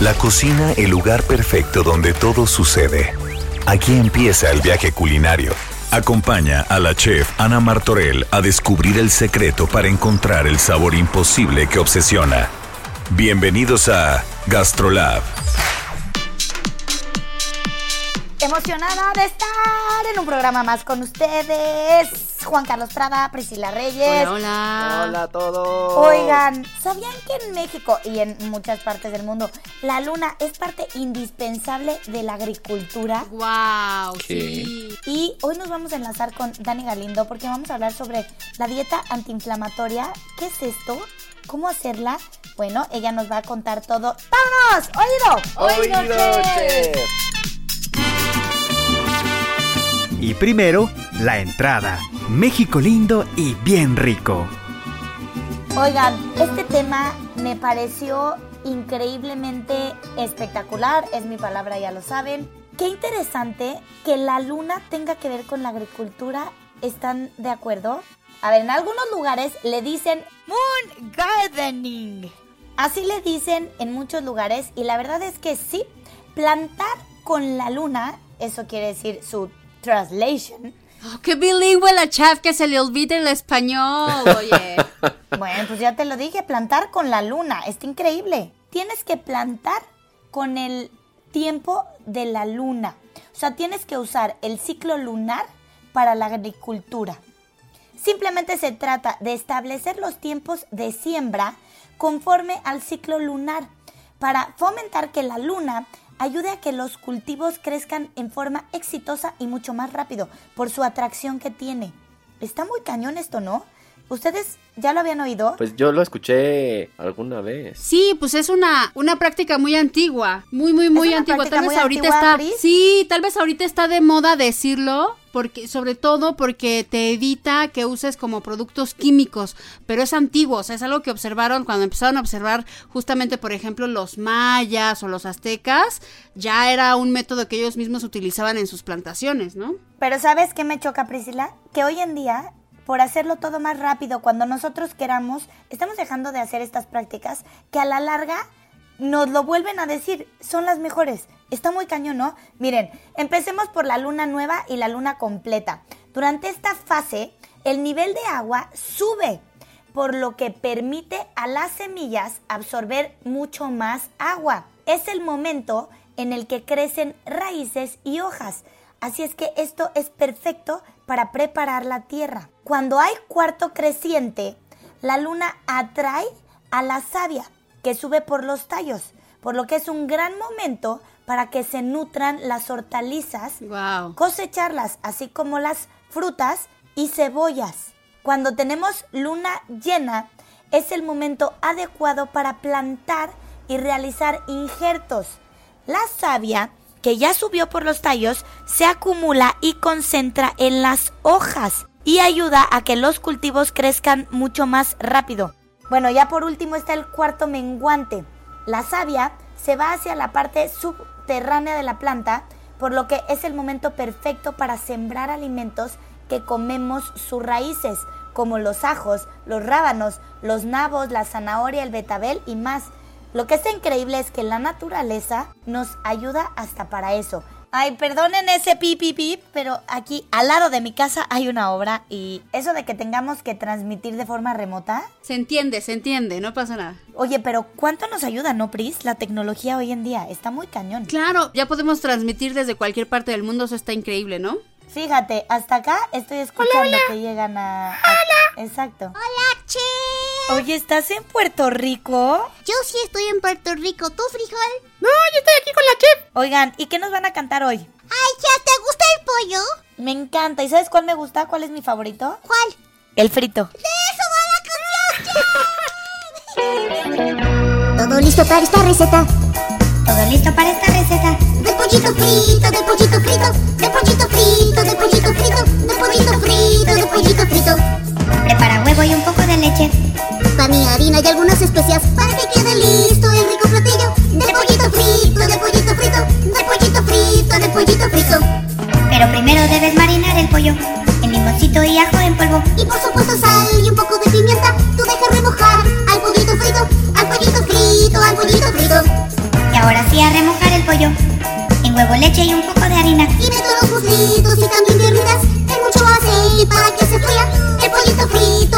La cocina, el lugar perfecto donde todo sucede. Aquí empieza el viaje culinario. Acompaña a la chef Ana Martorell a descubrir el secreto para encontrar el sabor imposible que obsesiona. Bienvenidos a Gastrolab. Emocionada de estar en un programa más con ustedes. Juan Carlos Prada, Priscila Reyes. Hola, hola. Hola a todos. Oigan, ¿sabían que en México y en muchas partes del mundo la luna es parte indispensable de la agricultura? Wow, ¿Qué? sí. Y hoy nos vamos a enlazar con Dani Galindo porque vamos a hablar sobre la dieta antiinflamatoria. ¿Qué es esto? ¿Cómo hacerla? Bueno, ella nos va a contar todo. ¡Vámonos! ¡Oído! Oído, chef. Y primero, la entrada. México lindo y bien rico. Oigan, este tema me pareció increíblemente espectacular, es mi palabra, ya lo saben. Qué interesante que la luna tenga que ver con la agricultura, ¿están de acuerdo? A ver, en algunos lugares le dicen moon gardening. Así le dicen en muchos lugares y la verdad es que sí, plantar con la luna, eso quiere decir su translation, Oh, qué bilingüe la chef que se le olvida el español, oye. Bueno, pues ya te lo dije, plantar con la luna, está increíble. Tienes que plantar con el tiempo de la luna. O sea, tienes que usar el ciclo lunar para la agricultura. Simplemente se trata de establecer los tiempos de siembra conforme al ciclo lunar para fomentar que la luna ayude a que los cultivos crezcan en forma exitosa y mucho más rápido por su atracción que tiene. Está muy cañón esto, ¿no? ¿Ustedes ya lo habían oído? Pues yo lo escuché alguna vez. Sí, pues es una, una práctica muy antigua, muy, muy, muy una antigua. Tal vez muy ahorita antigua, está, Pris. sí, tal vez ahorita está de moda decirlo, porque, sobre todo porque te evita que uses como productos químicos, pero es antiguo, o sea, es algo que observaron cuando empezaron a observar justamente, por ejemplo, los mayas o los aztecas, ya era un método que ellos mismos utilizaban en sus plantaciones, ¿no? Pero ¿sabes qué me choca, Priscila? Que hoy en día, por hacerlo todo más rápido, cuando nosotros queramos, estamos dejando de hacer estas prácticas que a la larga nos lo vuelven a decir, son las mejores. Está muy cañón, ¿no? Miren, empecemos por la luna nueva y la luna completa. Durante esta fase, el nivel de agua sube, por lo que permite a las semillas absorber mucho más agua. Es el momento en el que crecen raíces y hojas. Así es que esto es perfecto para preparar la tierra. Cuando hay cuarto creciente, la luna atrae a la savia que sube por los tallos, por lo que es un gran momento para que se nutran las hortalizas, Wow. cosecharlas, así como las frutas y cebollas. Cuando tenemos luna llena, es el momento adecuado para plantar y realizar injertos. La savia, que ya subió por los tallos, se acumula y concentra en las hojas y ayuda a que los cultivos crezcan mucho más rápido. Bueno, ya por último está el cuarto menguante. La savia se va hacia la parte subterránea de la planta, por lo que es el momento perfecto para sembrar alimentos que comemos sus raíces, como los ajos, los rábanos, los nabos, la zanahoria, el betabel y más. Lo que está increíble es que la naturaleza nos ayuda hasta para eso. Ay, perdonen ese pip, pip, pip, pero aquí al lado de mi casa hay una obra y eso de que tengamos que transmitir de forma remota. Se entiende, se entiende, no pasa nada. Oye, pero ¿cuánto nos ayuda, no, Pris? La tecnología hoy en día está muy cañón. Claro, ya podemos transmitir desde cualquier parte del mundo, eso está increíble, ¿no? Fíjate, hasta acá estoy escuchando que llegan a... ¡Hola! Exacto. Hola, Che. Oye, ¿estás en Puerto Rico? Yo sí estoy en Puerto Rico. ¿Tú, frijol? Oigan, ¿y qué nos van a cantar hoy? Ay, Chef, ¿te gusta el pollo? Me encanta. ¿Y sabes cuál me gusta? ¿Cuál es mi favorito? ¿Cuál? El frito. ¡De eso va la canción, Chef! Todo listo para esta receta. Todo listo para esta receta. Del pollito frito, del pollito frito, del pollito frito, del pollito frito, del pollito frito, del pollito frito. Prepara huevo y un poco de leche. Pan y harina y algunas especias para que quede listo el rico platillo. Del pollito frito, del pollito frito, del pollito frito, del pollito frito. Pero primero debes marinar el pollo en limoncito y ajo en polvo. Y por supuesto sal y un poco de pimienta. Tú dejas remojar al pollito frito, al pollito frito, al pollito frito. Y ahora sí a remojar el pollo en huevo, leche y un poco de harina. Y meto los muslitos y también piernitas en mucho aceite para que se fría. El pollito frito,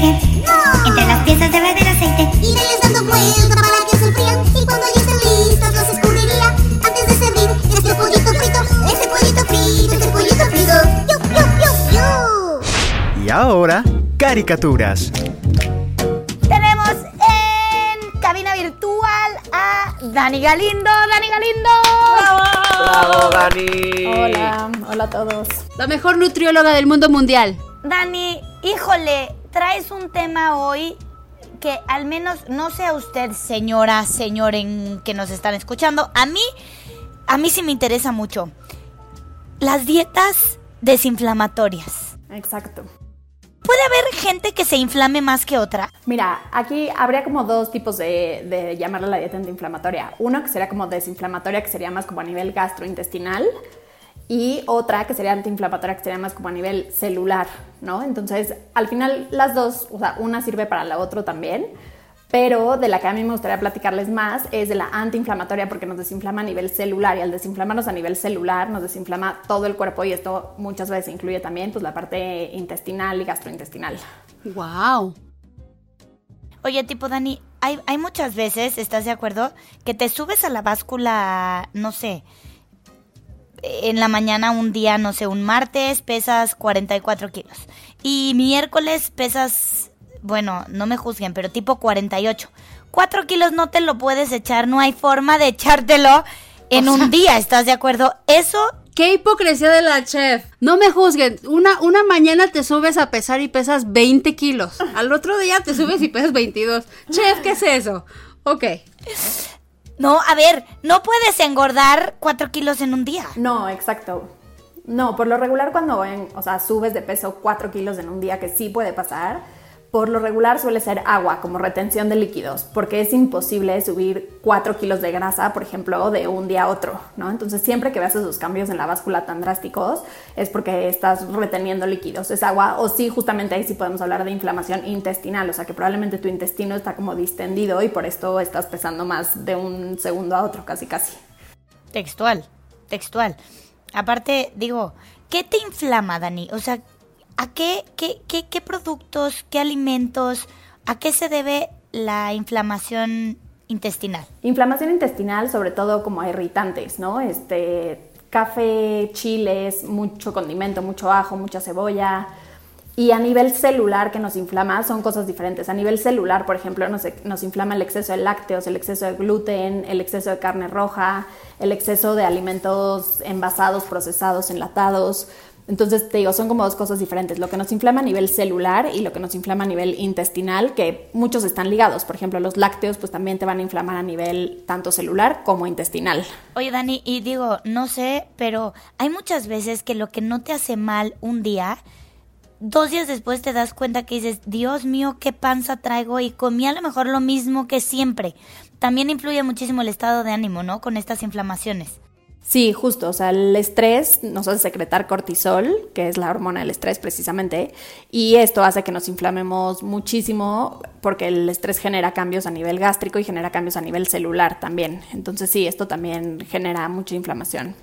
no. Entre las piezas debe haber aceite. Y les dando vuelta para que se frían. Y cuando ya estén listas las escurriría. Antes de servir este pollito frito, este pollito frito, este pollito frito. ¡Yu, yu, yu, yu! Y ahora, caricaturas. Tenemos en cabina virtual a Dani Galindo. Dani Galindo. ¡Bravo, Dani! Hola, hola a todos. La mejor nutrióloga del mundo mundial. Dani, híjole, traes un tema hoy que al menos no sea usted, señora, señor en que nos están escuchando, a mí, a mí sí me interesa mucho. Las dietas desinflamatorias. Exacto. ¿Puede haber gente que se inflame más que otra? Mira, aquí habría como dos tipos de, de llamarla la dieta antiinflamatoria. Uno que sería como desinflamatoria, que sería más como a nivel gastrointestinal. Y otra que sería antiinflamatoria, que sería más como a nivel celular, ¿no? Entonces, al final las dos, o sea, una sirve para la otra también. Pero de la que a mí me gustaría platicarles más es de la antiinflamatoria porque nos desinflama a nivel celular y al desinflamarnos a nivel celular nos desinflama todo el cuerpo y esto muchas veces incluye también pues la parte intestinal y gastrointestinal. Wow. Oye, tipo Dani, hay, hay muchas veces, ¿estás de acuerdo? Que te subes a la báscula, no sé, en la mañana un día, no sé, un martes pesas 44 kilos y miércoles pesas, bueno, no me juzguen, pero tipo 48. 4 kilos no te lo puedes echar, no hay forma de echártelo en un día, ¿estás de acuerdo? Eso Qué hipocresía de la chef. No me juzguen. Una, una mañana te subes a pesar y pesas 20 kilos. Al otro día te subes y pesas 22. Chef, ¿qué es eso? Ok. No, a ver, no puedes engordar 4 kilos en un día. No, exacto. No, por lo regular cuando o sea, subes de peso 4 kilos en un día, que sí puede pasar, por lo regular suele ser agua, como retención de líquidos, porque es imposible subir 4 kilos de grasa, por ejemplo, de un día a otro, ¿no? Entonces, siempre que veas esos cambios en la báscula tan drásticos, es porque estás reteniendo líquidos, es agua, o sí, justamente ahí sí podemos hablar de inflamación intestinal, o sea, que probablemente tu intestino está como distendido y por esto estás pesando más de un segundo a otro, casi, casi. Textual, textual. Aparte, digo, ¿qué te inflama, Dani? O sea, ¿a qué, qué, qué, qué productos, qué alimentos, a qué se debe la inflamación intestinal? Inflamación intestinal, sobre todo como irritantes, ¿no? Este, café, chiles, mucho condimento, mucho ajo, mucha cebolla. Y a nivel celular que nos inflama son cosas diferentes. A nivel celular, por ejemplo, nos, inflama el exceso de lácteos, el exceso de gluten, el exceso de carne roja, el exceso de alimentos envasados, procesados, enlatados. Entonces, te digo, son como dos cosas diferentes. Lo que nos inflama a nivel celular y lo que nos inflama a nivel intestinal, que muchos están ligados. Por ejemplo, los lácteos pues también te van a inflamar a nivel tanto celular como intestinal. Oye, Dani, y digo, no sé, pero hay muchas veces que lo que no te hace mal un día, dos días después te das cuenta que dices, Dios mío, qué panza traigo y comí a lo mejor lo mismo que siempre. También influye muchísimo el estado de ánimo, ¿no? Con estas inflamaciones. Sí, justo, o sea, el estrés nos hace secretar cortisol, que es la hormona del estrés precisamente, y esto hace que nos inflamemos muchísimo porque el estrés genera cambios a nivel gástrico y genera cambios a nivel celular también. Entonces sí, esto también genera mucha inflamación.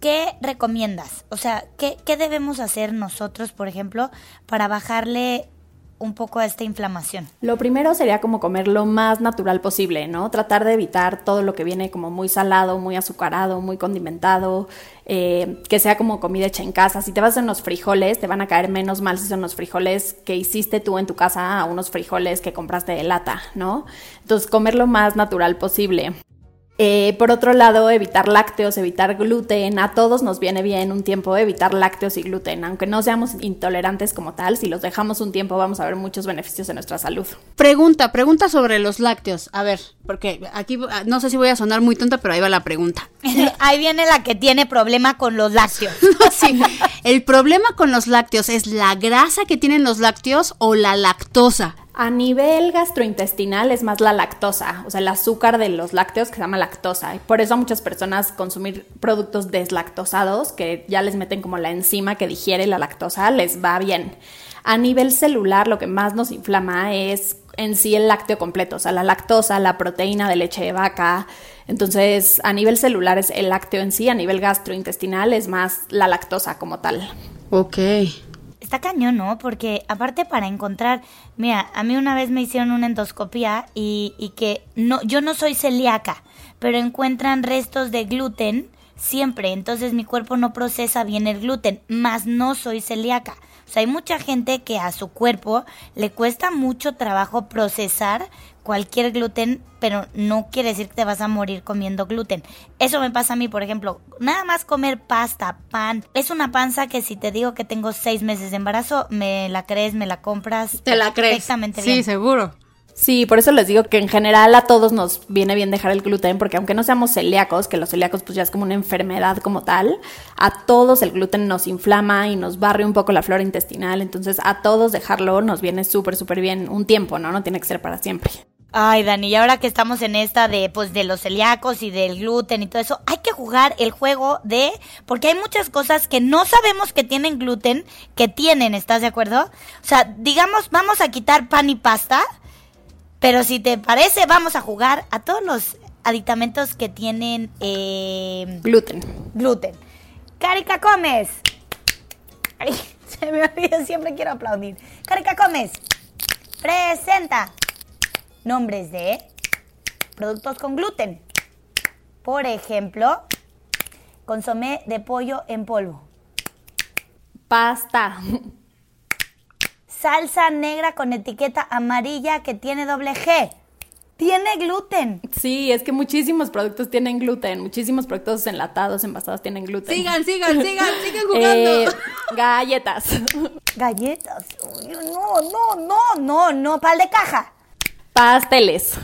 ¿Qué recomiendas? O sea, ¿qué, qué debemos hacer nosotros, por ejemplo, para bajarle un poco a esta inflamación? Lo primero sería como comer lo más natural posible, ¿no? Tratar de evitar todo lo que viene como muy salado, muy azucarado, muy condimentado, eh, que sea como comida hecha en casa. Si te vas a unos frijoles, te van a caer menos mal si son unos frijoles que hiciste tú en tu casa a unos frijoles que compraste de lata, ¿no? Entonces, comer lo más natural posible. Eh, por otro lado, evitar lácteos, evitar gluten, a todos nos viene bien un tiempo evitar lácteos y gluten, aunque no seamos intolerantes como tal, si los dejamos un tiempo vamos a ver muchos beneficios en nuestra salud. Pregunta, pregunta sobre los lácteos. A ver, porque aquí no sé si voy a sonar muy tonta, pero ahí va la pregunta. Ahí viene la que tiene problema con los lácteos. Sí, el problema con los lácteos es la grasa que tienen los lácteos o la lactosa. A nivel gastrointestinal es más la lactosa, o sea, el azúcar de los lácteos que se llama lactosa. Y por eso a muchas personas consumir productos deslactosados, que ya les meten como la enzima que digiere la lactosa, les va bien. A nivel celular, lo que más nos inflama es en sí el lácteo completo, o sea, la lactosa, la proteína de leche de vaca. Entonces, a nivel celular es el lácteo en sí, a nivel gastrointestinal es más la lactosa como tal. Ok. Está cañón, ¿no? Porque aparte para encontrar, mira, a mí una vez me hicieron una endoscopia y, y que no, yo no soy celíaca, pero encuentran restos de gluten siempre, entonces mi cuerpo no procesa bien el gluten, más no soy celíaca. O sea, hay mucha gente que a su cuerpo le cuesta mucho trabajo procesar cualquier gluten, pero no quiere decir que te vas a morir comiendo gluten. Eso me pasa a mí, por ejemplo, nada más comer pasta, pan. Es una panza que si te digo que tengo seis meses de embarazo, me la crees, me la compras. ¿Te la crees? Perfectamente Sí, bien. seguro. Sí, por eso les digo que en general a todos nos viene bien dejar el gluten, porque aunque no seamos celíacos, que los celíacos pues ya es como una enfermedad como tal, a todos el gluten nos inflama y nos barre un poco la flora intestinal, entonces a todos dejarlo nos viene súper, súper bien un tiempo, ¿no? No tiene que ser para siempre. Ay, Dani, y ahora que estamos en esta de pues de los celíacos y del gluten y todo eso, hay que jugar el juego de porque hay muchas cosas que no sabemos que tienen gluten, que tienen, ¿estás de acuerdo? O sea, digamos, vamos a quitar pan y pasta, pero si te parece, vamos a jugar a todos los aditamentos que tienen eh, Gluten. gluten. Carica Comes. Ay, se me olvida, siempre quiero aplaudir. Carica Comes. Presenta nombres de productos con gluten. Por ejemplo, consomé de pollo en polvo. Pasta. Salsa negra con etiqueta amarilla que tiene doble G. Tiene gluten. Sí, es que muchísimos productos tienen gluten, muchísimos productos enlatados, envasados tienen gluten. Sigan, sigan, sigan, sigan jugando. Eh, galletas. Galletas. Uy, No, no, no, no, no. Pal de caja. Pasteles.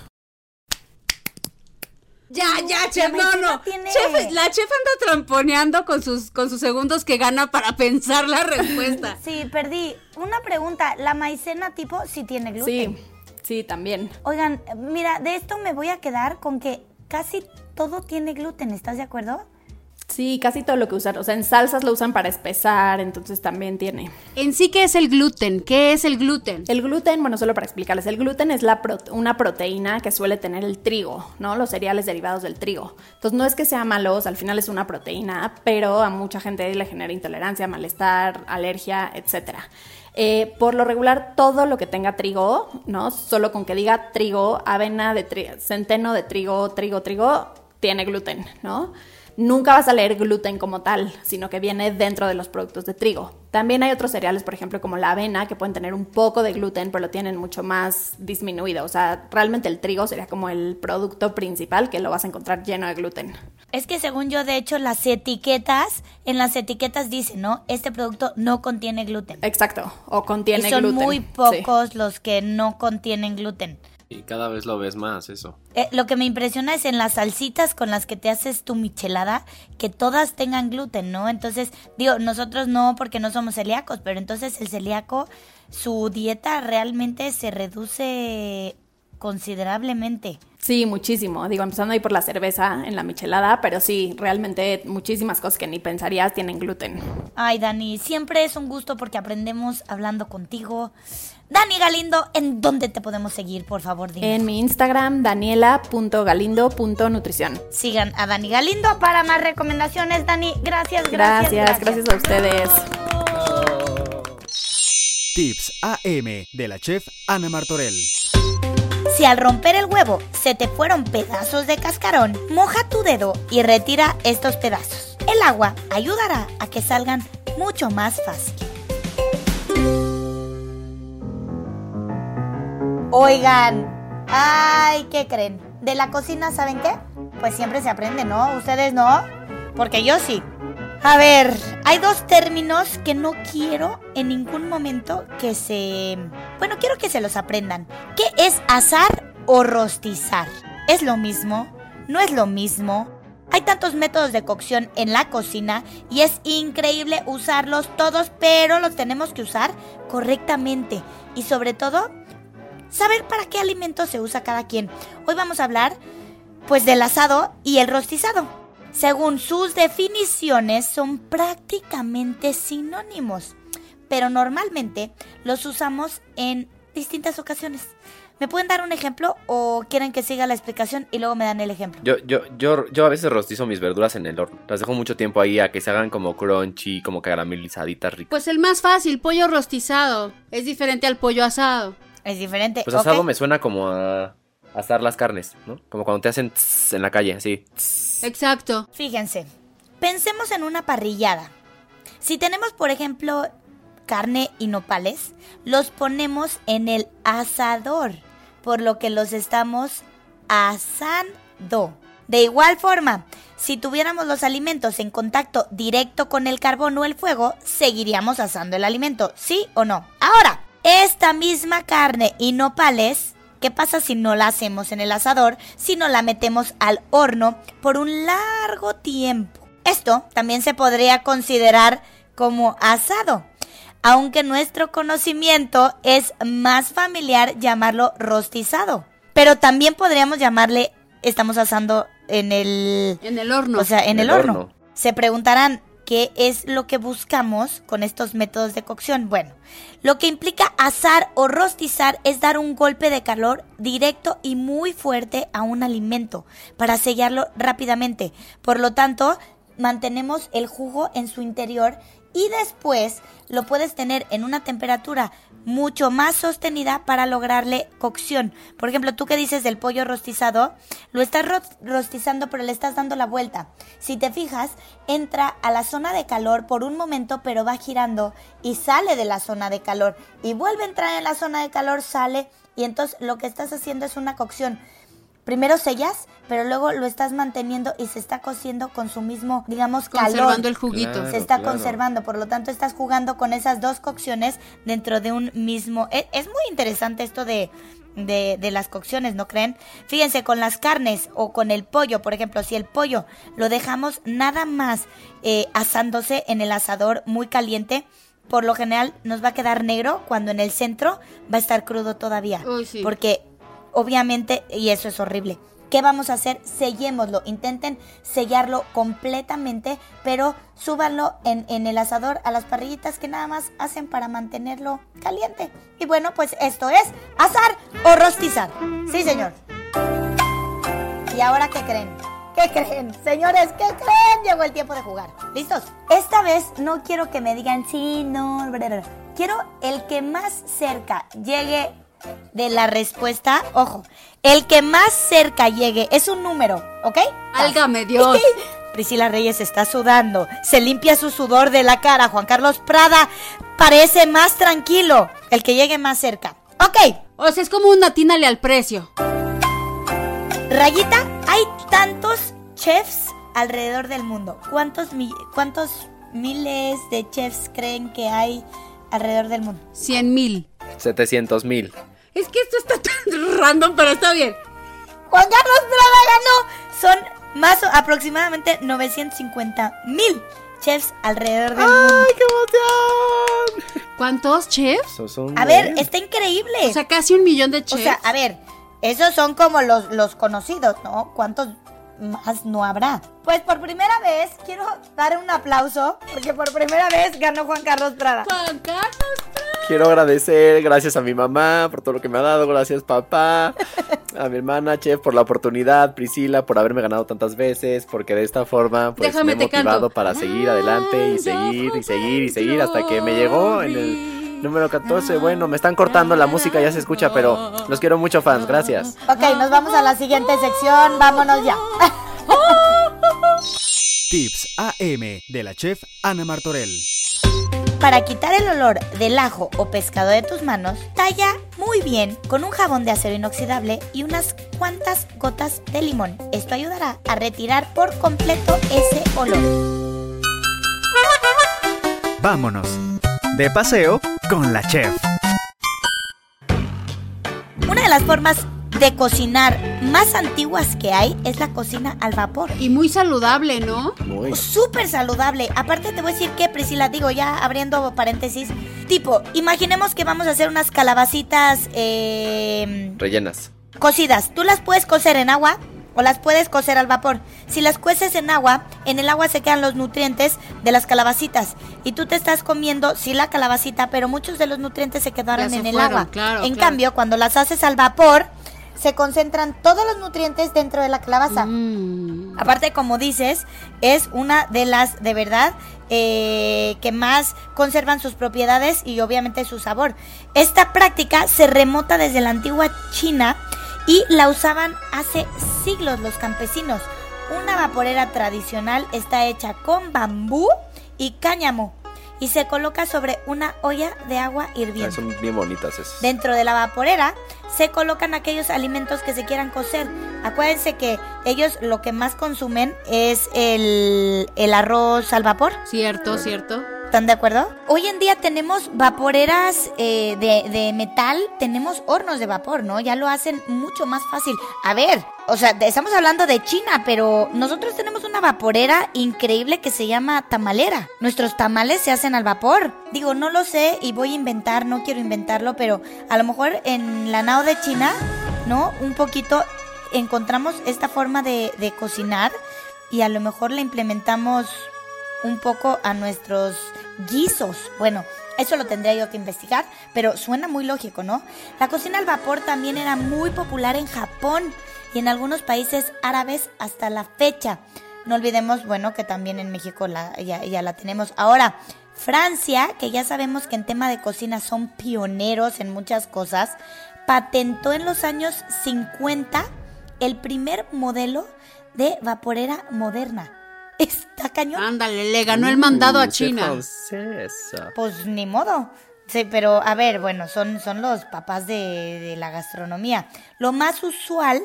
Ya, ya, chef, no, no. tiene- Chef, la chef anda tramponeando con sus, con sus segundos que gana para pensar la respuesta. Sí, perdí. Una pregunta. ¿La maicena tipo sí tiene gluten? Sí, sí, también. Oigan, mira, de esto me voy a quedar con que casi todo tiene gluten, ¿estás de acuerdo? Sí, casi todo lo que usan. O sea, en salsas lo usan para espesar, entonces también tiene. En sí, ¿qué es el gluten? ¿Qué es el gluten? El gluten, bueno, solo para explicarles, el gluten es la prote- una proteína que suele tener el trigo, ¿no? Los cereales derivados del trigo. Entonces, no es que sea malo, o sea, al final es una proteína, pero a mucha gente le genera intolerancia, malestar, alergia, etcétera. Eh, por lo regular, todo lo que tenga trigo, ¿no? Solo con que diga trigo, avena de trigo, centeno de trigo, trigo, trigo, tiene gluten, ¿no? Nunca vas a leer gluten como tal, sino que viene dentro de los productos de trigo. También hay otros cereales, por ejemplo, como la avena, que pueden tener un poco de gluten, pero lo tienen mucho más disminuido. O sea, realmente el trigo sería como el producto principal que lo vas a encontrar lleno de gluten. Es que según yo, de hecho, las etiquetas, en las etiquetas dice, ¿no? Este producto no contiene gluten. Exacto, o contiene y son gluten. muy Sí. pocos los que no contienen gluten. Y cada vez lo ves más eso. Eh, lo que me impresiona es en las salsitas con las que te haces tu michelada, que todas tengan gluten, ¿no? Entonces, digo, nosotros no porque no somos celíacos, pero entonces el celíaco, su dieta realmente se reduce considerablemente. Sí, muchísimo. Digo, empezando ahí por la cerveza en la michelada, pero sí, realmente muchísimas cosas que ni pensarías tienen gluten. Ay, Dani, siempre es un gusto porque aprendemos hablando contigo. Dani Galindo, ¿en dónde te podemos seguir, por favor? Dime. En mi Instagram, daniela.galindo.nutrición. Sigan a Dani Galindo para más recomendaciones. Dani, gracias, gracias. Gracias, gracias a ustedes. Tips AM de la chef Ana Martorell. Si al romper el huevo se te fueron pedazos de cascarón, moja tu dedo y retira estos pedazos. El agua ayudará a que salgan mucho más fácil. Oigan, ay, ¿qué creen? De la cocina, ¿saben qué? pues siempre se aprende, ¿no? ¿Ustedes no? Porque yo sí. A ver, hay dos términos que no quiero en ningún momento que se... Bueno, quiero que se los aprendan. ¿Qué es asar o rostizar? ¿Es lo mismo? ¿No es lo mismo? Hay tantos métodos de cocción en la cocina y es increíble usarlos todos, pero los tenemos que usar correctamente y sobre todo saber para qué alimento se usa cada quien. Hoy vamos a hablar pues del asado y el rostizado. Según sus definiciones son prácticamente sinónimos, pero normalmente los usamos en distintas ocasiones. ¿Me pueden dar un ejemplo o quieren que siga la explicación y luego me dan el ejemplo? Yo, yo, yo, yo a veces rostizo mis verduras en el horno. Las dejo mucho tiempo ahí a que se hagan como crunchy, como caramelizaditas ricas. Pues el más fácil, pollo rostizado. Es diferente al pollo asado. Es diferente. Pues asado me suena como a asar las carnes, ¿no? Como cuando te hacen tss en la calle, así. tss. Exacto. Fíjense, pensemos en una parrillada. Si tenemos, por ejemplo, carne y nopales, los ponemos en el asador, por lo que los estamos asando. De igual forma, si tuviéramos los alimentos en contacto directo con el carbón o el fuego, seguiríamos asando el alimento, ¿sí o no? Ahora, esta misma carne y nopales, ¿qué pasa si no la hacemos en el asador, si no la metemos al horno por un largo tiempo? Esto también se podría considerar como asado, aunque nuestro conocimiento es más familiar llamarlo rostizado. Pero también podríamos llamarle, estamos asando en el... En el horno. O sea, en el, El horno. horno. Se preguntarán qué es lo que buscamos con estos métodos de cocción. Bueno, lo que implica asar o rostizar es dar un golpe de calor directo y muy fuerte a un alimento para sellarlo rápidamente. Por lo tanto, mantenemos el jugo en su interior y después lo puedes tener en una temperatura mucho más sostenida para lograrle cocción. Por ejemplo, tú que dices del pollo rostizado, lo estás ro- rostizando pero le estás dando la vuelta. Si te fijas, entra a la zona de calor por un momento pero va girando y sale de la zona de calor y vuelve a entrar en la zona de calor, sale y entonces lo que estás haciendo es una cocción. Primero sellas, pero luego lo estás manteniendo y se está cociendo con su mismo, digamos, calor Conservando el juguito. Claro. se está claro. conservando, por lo tanto estás jugando con esas dos cocciones dentro de un mismo... e- Es, muy interesante esto de, de, de las cocciones, ¿no creen? Fíjense, con las carnes o con el pollo, por ejemplo, si el pollo lo dejamos nada más eh, asándose en el asador muy caliente, por lo general nos va a quedar negro cuando en el centro va a estar crudo todavía. Uy, sí. Porque obviamente, y eso es horrible. ¿Qué vamos a hacer? Sellémoslo, intenten sellarlo completamente, pero súbanlo en, en el asador a las parrillitas que nada más hacen para mantenerlo caliente. Y bueno, pues esto es asar o rostizar. Sí, señor. ¿Y ahora qué creen? ¿Qué creen? Señores, ¿qué creen? Llegó el tiempo de jugar. ¿Listos? Esta vez no quiero que me digan sí, no. Quiero el que más cerca llegue de la respuesta. Ojo, el que más cerca llegue es un número, ¿ok? Álgame Dios. Priscila Reyes está sudando. Se limpia su sudor de la cara. Juan Carlos Prada parece más tranquilo. El que llegue más cerca. Ok. O sea, es como un atínale al precio. Rayita, hay tantos chefs alrededor del mundo. ¿Cuántos, mi- ¿Cuántos miles de chefs creen que hay alrededor del mundo? 100 mil. 700 mil. Es que esto está tan random, pero está bien. Juan Carlos Prada ganó. Son más o- aproximadamente 950 mil chefs alrededor del mundo. qué emoción! ¿Cuántos chefs? Esos son A ver, está increíble. O sea, casi un millón de O chefs. sea, a ver, esos son como los, los conocidos, ¿no? ¿Cuántos más no habrá? Pues por primera vez quiero dar un aplauso porque por primera vez ganó Juan Carlos Prada. Juan Carlos Prada. Quiero agradecer, gracias a mi mamá por todo lo que me ha dado, gracias papá, a mi hermana Chef por la oportunidad, Priscila por haberme ganado tantas veces, porque de esta forma pues Déjame, me he motivado canto. para seguir adelante y seguir y seguir y seguir hasta que me llegó en el número 14. Bueno, me están cortando la música, ya se escucha, pero los quiero mucho fans, gracias. Ok, nos vamos a la siguiente sección, vámonos ya. Tips AM de la chef Ana Martorell. Para quitar el olor del ajo o pescado de tus manos, talla muy bien con un jabón de acero inoxidable y unas cuantas gotas de limón. Esto ayudará a retirar por completo ese olor. Vámonos. De paseo con la chef. Una de las formas de cocinar más antiguas que hay es la cocina al vapor. Y muy saludable, ¿no? Muy. Súper saludable. Aparte te voy a decir que, Priscila, digo ya abriendo paréntesis, tipo, imaginemos que vamos a hacer unas calabacitas eh, Rellenas. cocidas. Tú las puedes cocer en agua o las puedes cocer al vapor. Si las cueces en agua, en el agua se quedan los nutrientes de las calabacitas. Y tú te estás comiendo, sí, la calabacita, pero muchos de los nutrientes se quedaron se en el fueron, agua. claro, en claro. cambio, cuando las haces al vapor, se concentran todos los nutrientes dentro de la calabaza. Mm. Aparte, como dices, es una de las, de verdad, eh, que más conservan sus propiedades y obviamente su sabor. Esta práctica se remota desde la antigua China y la usaban hace siglos los campesinos. Una vaporera tradicional está hecha con bambú y cáñamo y se coloca sobre una olla de agua Ah, hirviendo. son bien bonitas esas. Dentro de la vaporera se colocan aquellos alimentos que se quieran cocer. Acuérdense que ellos lo que más consumen es el, el arroz al vapor. Cierto, cierto. ¿Están de acuerdo? Hoy en día tenemos vaporeras eh, de, metal, tenemos hornos de vapor, ¿no? Ya lo hacen mucho más fácil. A ver, o sea, estamos hablando de China, pero nosotros tenemos una vaporera increíble que se llama tamalera. Nuestros tamales se hacen al vapor. Digo, no lo sé y voy a inventar, no quiero inventarlo, pero a lo mejor en la nao de China, ¿no? Un poquito encontramos esta forma de, de cocinar y a lo mejor la implementamos un poco a nuestros guisos. Bueno, eso lo tendría yo que investigar, pero suena muy lógico, ¿no? La cocina al vapor también era muy popular en Japón y en algunos países árabes hasta la fecha. No olvidemos, bueno, que también en México ya, ya la tenemos. Ahora, Francia, que ya sabemos que en tema de cocina son pioneros en muchas cosas, patentó en los años 50 el primer modelo de vaporera moderna. Está cañón. Ándale, le ganó el mandado a Uh, qué China. francesa. Pues ni modo. Sí, pero a ver, bueno, son, son los papás de, de la gastronomía. Lo más usual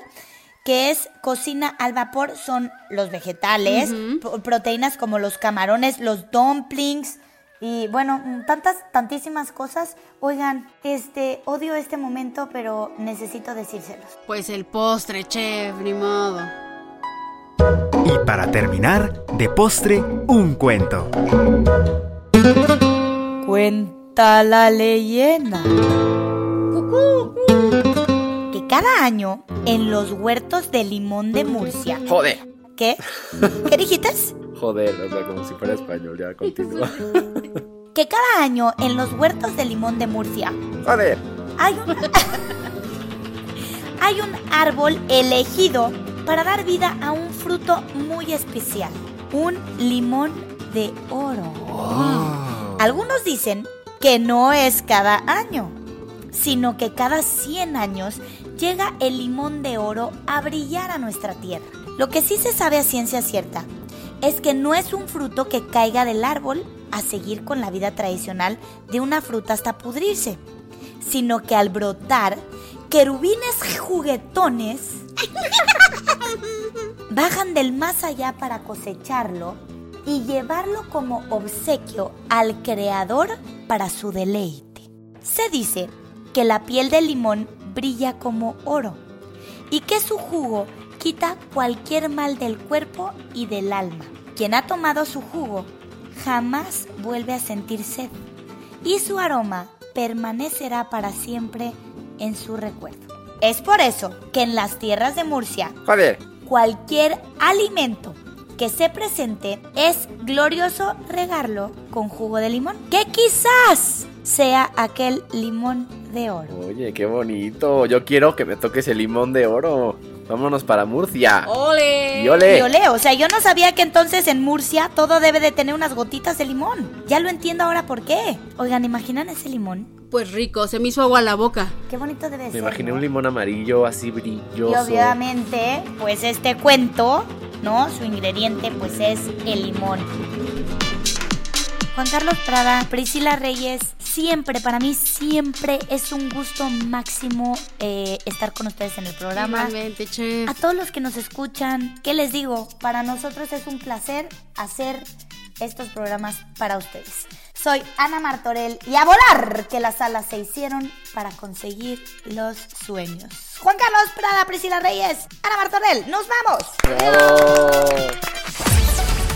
que es cocina al vapor son los vegetales, pro- proteínas como los camarones, los dumplings y bueno, mm, tantas, tantísimas cosas. Oigan, este, odio este momento, pero necesito decírselos. Pues el postre, chef, ni modo. Y para terminar, de postre, un cuento. Cuenta la leyenda. Que cada año en los huertos de limón de Murcia. Joder. ¿Qué? ¿Qué dijiste? Joder, o sea, como si fuera español, ya continúa. Que cada año en los huertos de limón de Murcia Joder. hay un, hay un árbol elegido para dar vida a un fruto muy especial. Un limón de oro. Algunos dicen que no es cada año, sino que cada 100 años llega el limón de oro a brillar a nuestra tierra. Lo que sí se sabe a ciencia cierta es que no es un fruto que caiga del árbol a seguir con la vida tradicional de una fruta hasta pudrirse, sino que al brotar, querubines juguetones bajan del más allá para cosecharlo y llevarlo como obsequio al creador para su deleite. Se dice que la piel del limón brilla como oro y que su jugo quita cualquier mal del cuerpo y del alma. Quien ha tomado su jugo jamás vuelve a sentir sed y su aroma permanecerá para siempre en su recuerdo. Es por eso que en las tierras de Murcia Joder. cualquier alimento que se presente es glorioso regarlo con jugo de limón, que quizás sea aquel limón de oro. Oye, qué bonito. Yo quiero que me toques el limón de oro. Vámonos para Murcia. ¡Ole! Y ole. Yo leo, o sea, yo no sabía que entonces en Murcia todo debe de tener unas gotitas de limón. Ya lo entiendo ahora por qué. Oigan, ¿imaginan ese limón? Pues rico, se me hizo agua la boca. Qué bonito debe Me ser. imaginé ¿no? un limón amarillo así brilloso. Y obviamente, pues este cuento, ¿no? Su ingrediente, pues es el limón. Juan Carlos Prada, Priscila Reyes, siempre, para mí siempre es un gusto máximo eh, estar con ustedes en el programa. Igualmente, chef. A todos los que nos escuchan, ¿qué les digo? Para nosotros es un placer hacer estos programas para ustedes. Soy Ana Martorell y a volar que las alas se hicieron para conseguir los sueños. Juan Carlos Prada, Priscila Reyes, Ana Martorell, nos vamos. ¡Bravo!